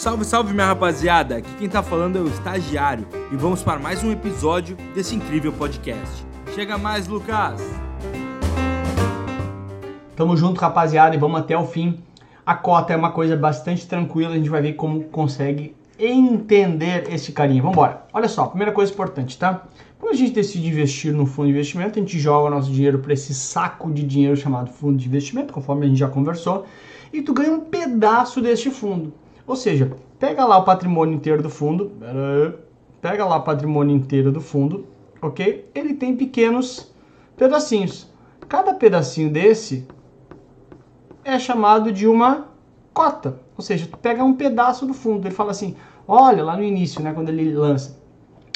Salve, salve minha rapaziada! Aqui quem tá falando é o Estagiário e vamos para mais um episódio desse incrível podcast. Chega mais, Lucas! Tamo junto, rapaziada, e vamos até o fim. A cota é uma coisa bastante tranquila, a gente vai ver como consegue entender esse carinha. Vamos embora. Olha só, primeira coisa importante, tá? Quando a gente decide investir no fundo de investimento, a gente joga nosso dinheiro para esse saco de dinheiro chamado fundo de investimento, conforme a gente já conversou, e tu ganha um pedaço deste fundo. Ou seja, pega lá o patrimônio inteiro do fundo, pega lá o patrimônio inteiro do fundo, ok? Ele tem pequenos pedacinhos. Cada pedacinho desse é chamado de uma cota. Ou seja, tu pega um pedaço do fundo. Ele fala assim, olha, lá no início, né, quando ele lança,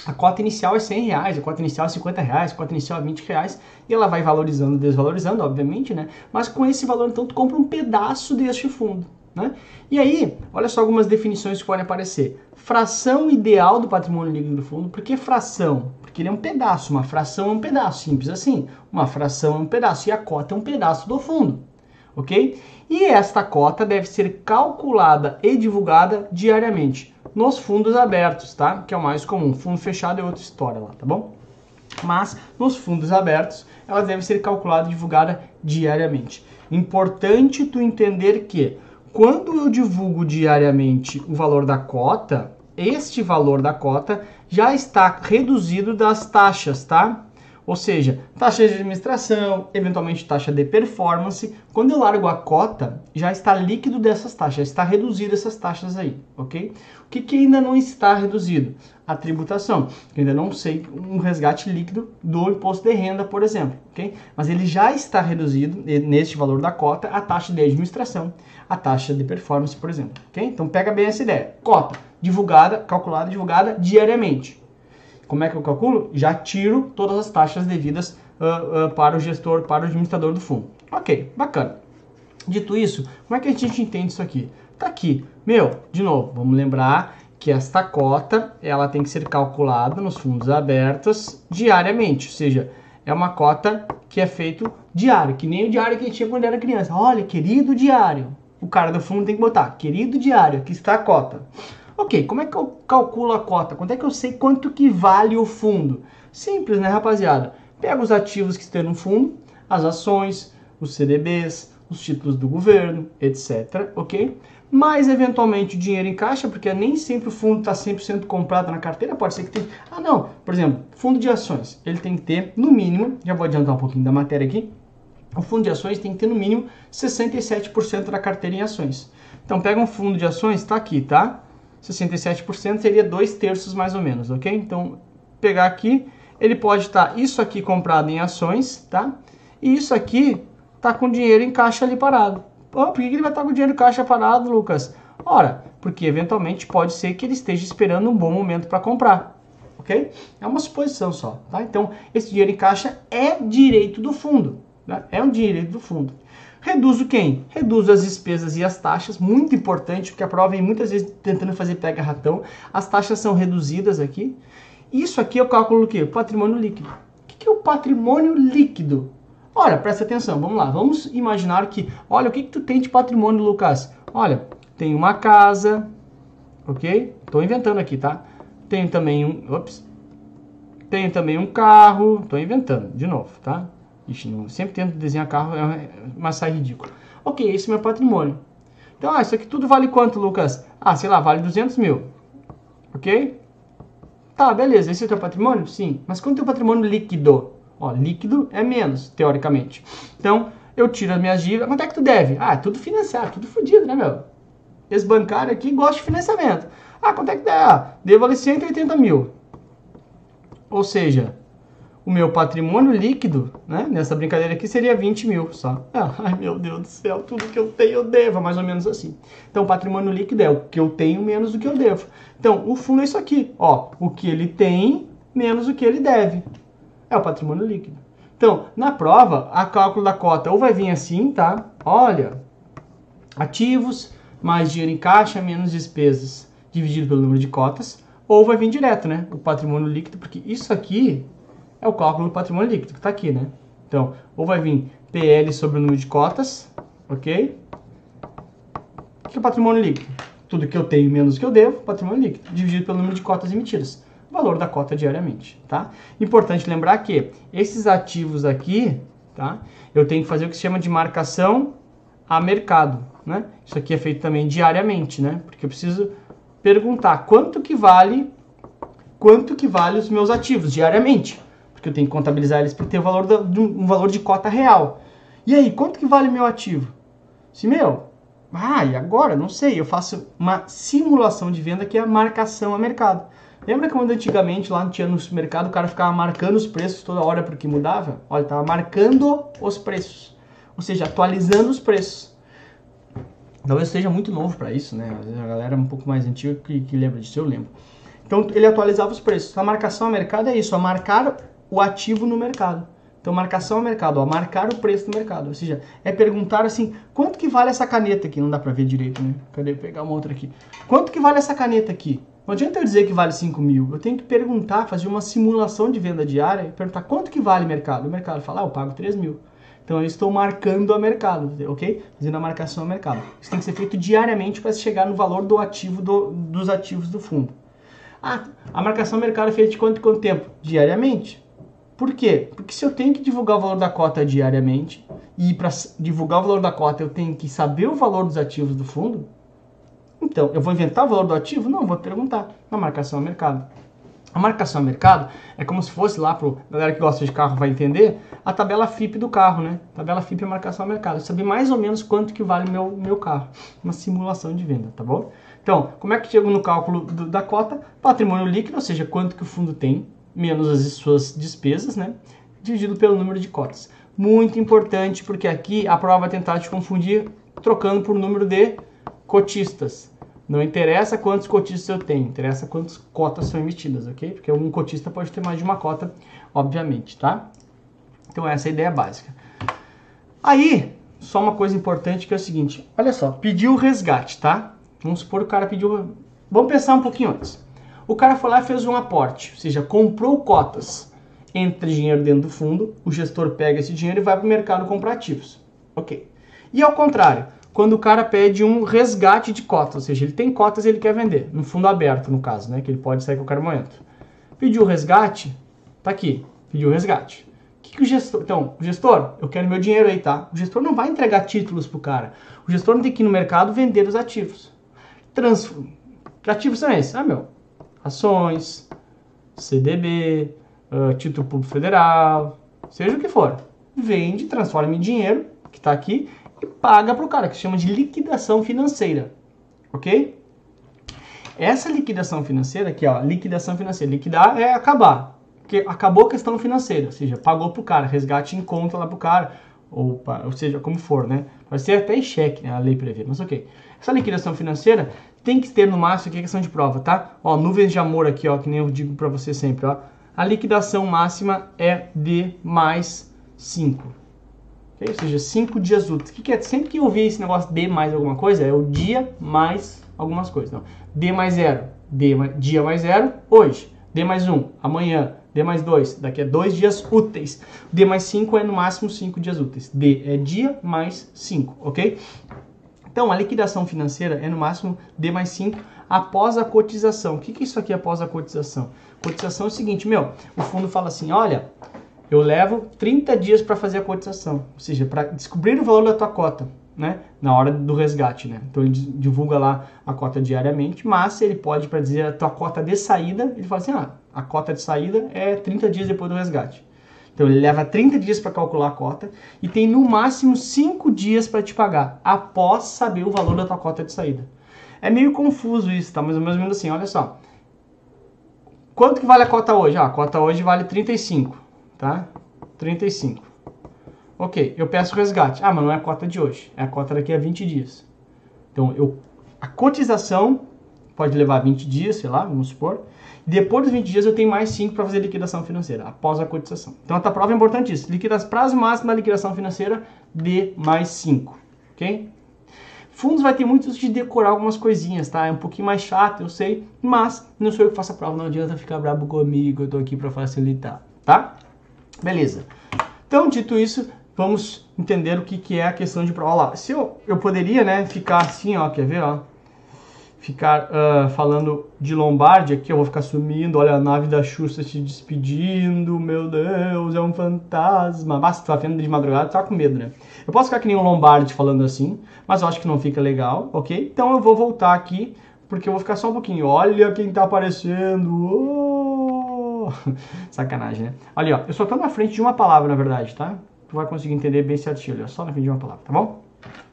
a cota inicial é 100 reais, a cota inicial é 50 reais, a cota inicial é 20 reais, e ela vai valorizando, desvalorizando, obviamente, né? Mas com esse valor, então, tu compra um pedaço deste fundo. Né? E aí, olha só algumas definições que podem aparecer. Fração ideal do patrimônio líquido do fundo. Por que fração? Porque ele é um pedaço. Uma fração é um pedaço, simples assim. Uma fração é um pedaço e a cota é um pedaço do fundo. Ok? E esta cota deve ser calculada e divulgada diariamente nos fundos abertos, tá? Que é o mais comum. Fundo fechado é outra história lá, tá bom? Mas nos fundos abertos, ela deve ser calculada e divulgada diariamente. Importante tu entender que quando eu divulgo diariamente o valor da cota, este valor da cota já está reduzido das taxas, tá? Ou seja, taxa de administração, eventualmente taxa de performance. Quando eu largo a cota, já está líquido dessas taxas, já está reduzido essas taxas aí, ok? O que, que ainda não está reduzido? A tributação. Eu ainda não sei um resgate líquido do imposto de renda, por exemplo, ok? Mas ele já está reduzido neste valor da cota a taxa de administração, a taxa de performance, por exemplo, ok? Então pega bem essa ideia. Cota divulgada, calculada, divulgada diariamente. Como é que eu calculo? Já tiro todas as taxas devidas uh, uh, para o gestor, para o administrador do fundo. Ok, bacana. Dito isso, como é que a gente entende isso aqui? Tá aqui. Meu, de novo, vamos lembrar que esta cota ela tem que ser calculada nos fundos abertos diariamente, ou seja, é uma cota que é feito diário, que nem o diário que a gente tinha quando era criança. Olha, querido diário. O cara do fundo tem que botar, querido diário, aqui está a cota. Ok, como é que eu calculo a cota? Quanto é que eu sei quanto que vale o fundo? Simples, né, rapaziada? Pega os ativos que estão no fundo, as ações, os CDBs, os títulos do governo, etc, ok? Mais eventualmente o dinheiro em caixa, porque nem sempre o fundo está 100% comprado na carteira, pode ser que tenha... Ah, não, por exemplo, fundo de ações, ele tem que ter, no mínimo, já vou adiantar um pouquinho da matéria aqui, o fundo de ações tem que ter no mínimo 67% da carteira em ações. Então pega um fundo de ações, está aqui, tá? 67% seria dois terços mais ou menos, ok? Então, pegar aqui, ele pode estar tá isso aqui comprado em ações, tá? E isso aqui tá com dinheiro em caixa ali parado. Oh, por que ele vai estar tá com dinheiro em caixa parado, Lucas? Ora, porque eventualmente pode ser que ele esteja esperando um bom momento para comprar, ok? É uma suposição só, tá? Então, esse dinheiro em caixa é direito do fundo, né? é um direito do fundo. Reduzo quem? Reduzo as despesas e as taxas, muito importante, porque a prova vem muitas vezes tentando fazer pega-ratão. As taxas são reduzidas aqui. Isso aqui eu calculo o quê? Patrimônio líquido. O que é o patrimônio líquido? Olha, presta atenção, vamos lá. Vamos imaginar que, olha, o que, que tu tem de patrimônio, Lucas? Olha, tem uma casa, ok? Estou inventando aqui, tá? Tenho também um, ops, tenho também um carro, estou inventando, de novo, tá? Ixi, não, sempre tento desenhar carro, é, mas sai ridículo. Ok, esse é meu patrimônio. Então, ah, isso aqui tudo vale quanto, Lucas? Ah, sei lá, vale 200 mil. Ok? Tá, beleza, esse é o teu patrimônio? Sim. Mas quanto é o teu patrimônio líquido? Ó, líquido é menos, teoricamente. Então, eu tiro as minhas dívidas. Quanto é que tu deve? Ah, tudo financiado, tudo fodido, né, meu? Esse bancário aqui gosta de financiamento. Ah, quanto é que dá? Devo ali 180 mil. Ou seja, o meu patrimônio líquido, né, nessa brincadeira aqui, seria 20 mil só. Ah, ai, meu Deus do céu, tudo que eu tenho eu devo, mais ou menos assim. Então, o patrimônio líquido é o que eu tenho menos do que eu devo. Então, o fundo é isso aqui, ó, o que ele tem menos o que ele deve. É o patrimônio líquido. Então, na prova, a cálculo da cota ou vai vir assim, tá? Olha, ativos mais dinheiro em caixa menos despesas dividido pelo número de cotas, ou vai vir direto, né? O patrimônio líquido, porque isso aqui é o cálculo do patrimônio líquido, que está aqui, né? Então, ou vai vir PL sobre o número de cotas, ok? O que é patrimônio líquido? tudo que eu tenho menos que eu devo, patrimônio líquido, dividido pelo número de cotas emitidas. Valor da cota diariamente, tá? Importante lembrar que esses ativos aqui, tá? Eu tenho que fazer o que se chama de marcação a mercado, né? Isso aqui é feito também diariamente, né? Porque eu preciso perguntar quanto que vale quanto que vale os meus ativos diariamente, porque eu tenho que contabilizar eles para ter o valor um valor de cota real. E aí, quanto que vale meu ativo? Se meu, ah, e agora? Não sei. Eu faço uma simulação de venda que é a marcação a mercado. Lembra quando antigamente lá tinha no supermercado o cara ficava marcando os preços toda hora porque mudava? Olha, estava marcando os preços. Ou seja, atualizando os preços. Talvez seja muito novo para isso, né? A galera um pouco mais antiga que, que lembra disso, eu lembro. Então ele atualizava os preços. A marcação a mercado é isso, a marcar o ativo no mercado. Então, marcação a mercado, ó, marcar o preço do mercado. Ou seja, é perguntar assim, quanto que vale essa caneta aqui? Não dá para ver direito, né? Cadê? Vou pegar uma outra aqui. Quanto que vale essa caneta aqui? Não adianta eu dizer que vale 5 mil. Eu tenho que perguntar, fazer uma simulação de venda diária e perguntar quanto que vale o mercado. O mercado fala, ah, eu pago 3 mil. Então eu estou marcando a mercado, ok? Fazendo a marcação a mercado. Isso tem que ser feito diariamente para chegar no valor do ativo do, dos ativos do fundo. Ah, a marcação a mercado é feita de quanto, quanto tempo? Diariamente. Por quê? Porque se eu tenho que divulgar o valor da cota diariamente e para divulgar o valor da cota eu tenho que saber o valor dos ativos do fundo, então eu vou inventar o valor do ativo? Não, vou perguntar na marcação a mercado. A marcação a mercado é como se fosse lá para a galera que gosta de carro vai entender a tabela FIP do carro, né? Tabela FIP é marcação a mercado. Saber mais ou menos quanto que vale meu meu carro. Uma simulação de venda, tá bom? Então, como é que chego no cálculo do, da cota? Patrimônio líquido, ou seja, quanto que o fundo tem menos as suas despesas, né? Dividido pelo número de cotas. Muito importante, porque aqui a prova vai tentar te confundir trocando por número de cotistas. Não interessa quantos cotistas eu tenho, interessa quantas cotas são emitidas, ok? Porque um cotista pode ter mais de uma cota, obviamente, tá? Então essa é a ideia básica. Aí, só uma coisa importante que é o seguinte, olha só, pediu o resgate, tá? Vamos supor que o cara pediu... Vamos pensar um pouquinho antes. O cara foi lá e fez um aporte, ou seja, comprou cotas. Entra dinheiro dentro do fundo, o gestor pega esse dinheiro e vai para o mercado comprar ativos. Ok. E ao contrário, quando o cara pede um resgate de cotas, ou seja, ele tem cotas e ele quer vender, no fundo aberto, no caso, né, que ele pode sair a qualquer momento. Pediu resgate, tá aqui, pediu resgate. Que, que o gestor. Então, o gestor, eu quero meu dinheiro aí, tá? O gestor não vai entregar títulos pro cara. O gestor não tem que ir no mercado vender os ativos. Que ativos são esses? Ah, meu, ações, CDB, uh, título público federal, seja o que for. Vende, transforma em dinheiro, que está aqui, e paga para o cara, que se chama de liquidação financeira. Ok? Essa liquidação financeira aqui, ó, liquidação financeira, liquidar é acabar. Porque acabou a questão financeira, ou seja, pagou para o cara, resgate em conta lá para o cara, ou, ou seja, como for, né? Pode ser até em cheque, né? A lei prevê, mas ok. Essa liquidação financeira tem que ter no máximo aqui a questão de prova, tá? Ó, nuvens de amor aqui, ó, que nem eu digo para você sempre, ó. A liquidação máxima é D mais 5. Okay? Ou seja, 5 dias úteis. O que, que é? Sempre que eu ouvir esse negócio D mais alguma coisa, é o dia mais algumas coisas. Não. D mais 0, D mais, dia mais 0, hoje. D mais 1, um, amanhã. D mais 2, daqui a dois dias úteis. D mais 5 é no máximo 5 dias úteis. D é dia mais 5, ok? Então, a liquidação financeira é no máximo D mais 5 após a cotização. O que, que é isso aqui após a cotização? Cotização é o seguinte, meu, o fundo fala assim, olha, eu levo 30 dias para fazer a cotização, ou seja, para descobrir o valor da tua cota, né, na hora do resgate, né. Então ele divulga lá a cota diariamente, mas ele pode, para dizer a tua cota de saída, ele fala assim, ah, a cota de saída é 30 dias depois do resgate. Então ele leva 30 dias para calcular a cota e tem no máximo 5 dias para te pagar, após saber o valor da tua cota de saída. É meio confuso isso, tá? Mas mais ou menos assim, olha só. Quanto que vale a cota hoje? Ah, a cota hoje vale 35, tá? 35. Ok, eu peço resgate. Ah, mas não é a cota de hoje, é a cota daqui a 20 dias. Então, eu, a cotização pode levar 20 dias, sei lá, vamos supor. Depois dos 20 dias eu tenho mais 5 para fazer liquidação financeira, após a cotização. Então a prova é importantíssima. Liquidação, prazo máximo da liquidação financeira de mais 5. Ok? Fundos vai ter muito de decorar algumas coisinhas, tá? É um pouquinho mais chato, eu sei, mas não sou eu que faço a prova, não adianta ficar bravo comigo, eu tô aqui para facilitar, tá? Beleza. Então, dito isso, vamos entender o que, que é a questão de prova. Olha lá, se eu, eu poderia, né, ficar assim, ó, quer ver, ó? ficar uh, falando de Lombardi aqui, eu vou ficar sumindo, olha a nave da Xuxa se despedindo, meu Deus, é um fantasma. Basta, tu tá vendo de madrugada, tu tá com medo, né? Eu posso ficar que nem um Lombardi falando assim, mas eu acho que não fica legal, ok? Então eu vou voltar aqui, porque eu vou ficar só um pouquinho. Olha quem tá aparecendo! Oh! Sacanagem, né? Olha, ó, eu só tô na frente de uma palavra, na verdade, tá? Tu vai conseguir entender bem certinho, olha, só na frente de uma palavra, tá bom?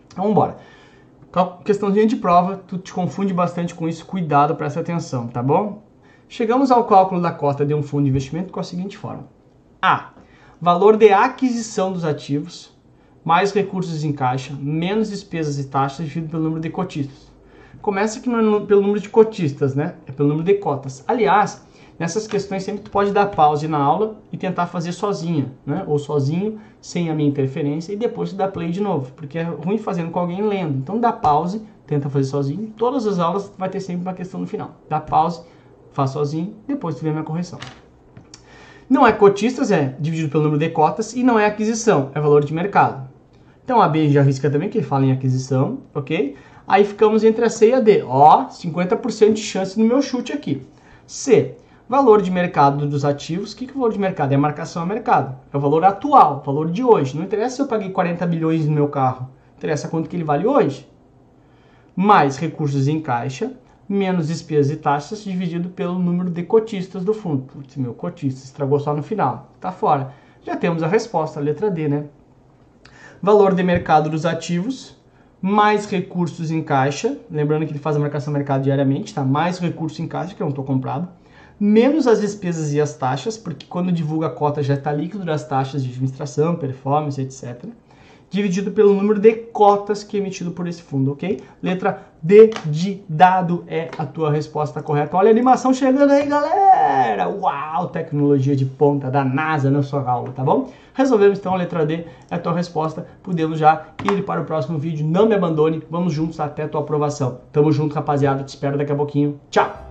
Então, vamos embora. Questãozinha de prova, tu te confunde bastante com isso, cuidado, presta atenção, tá bom? Chegamos ao cálculo da cota de um fundo de investimento com a seguinte forma: A. Valor de aquisição dos ativos, mais recursos em caixa, menos despesas e taxas dividido pelo número de cotistas. Começa aqui no, pelo número de cotistas, né? É pelo número de cotas. Aliás, Nessas questões sempre tu pode dar pause na aula e tentar fazer sozinha, né? Ou sozinho, sem a minha interferência, e depois tu dá play de novo, porque é ruim fazendo com alguém lendo. Então dá pause, tenta fazer sozinho. Todas as aulas vai ter sempre uma questão no final. Dá pause, faz sozinho, depois tu vê a minha correção. Não é cotistas, é dividido pelo número de cotas, e não é aquisição, é valor de mercado. Então a B já risca também, que fala em aquisição, ok? Aí ficamos entre a C e a D. Ó, 50% de chance no meu chute aqui. C, Valor de mercado dos ativos, o que, que é valor de mercado? É a marcação a mercado. É o valor atual, o valor de hoje. Não interessa se eu paguei 40 bilhões no meu carro. Interessa quanto que ele vale hoje. Mais recursos em caixa, menos despesas e taxas, dividido pelo número de cotistas do fundo. Putz, meu cotista estragou só no final. Tá fora. Já temos a resposta, a letra D, né? Valor de mercado dos ativos, mais recursos em caixa. Lembrando que ele faz a marcação mercado diariamente, tá? Mais recursos em caixa, que eu não estou comprado menos as despesas e as taxas, porque quando divulga a cota já está líquido das taxas de administração, performance, etc. Dividido pelo número de cotas que é emitido por esse fundo, ok? Letra D de dado é a tua resposta correta. Olha a animação chegando aí, galera! Uau, tecnologia de ponta da NASA na sua aula, tá bom? Resolvemos então a letra D, é a tua resposta. Podemos já ir para o próximo vídeo. Não me abandone, vamos juntos até a tua aprovação. Tamo junto, rapaziada. Te espero daqui a pouquinho. Tchau!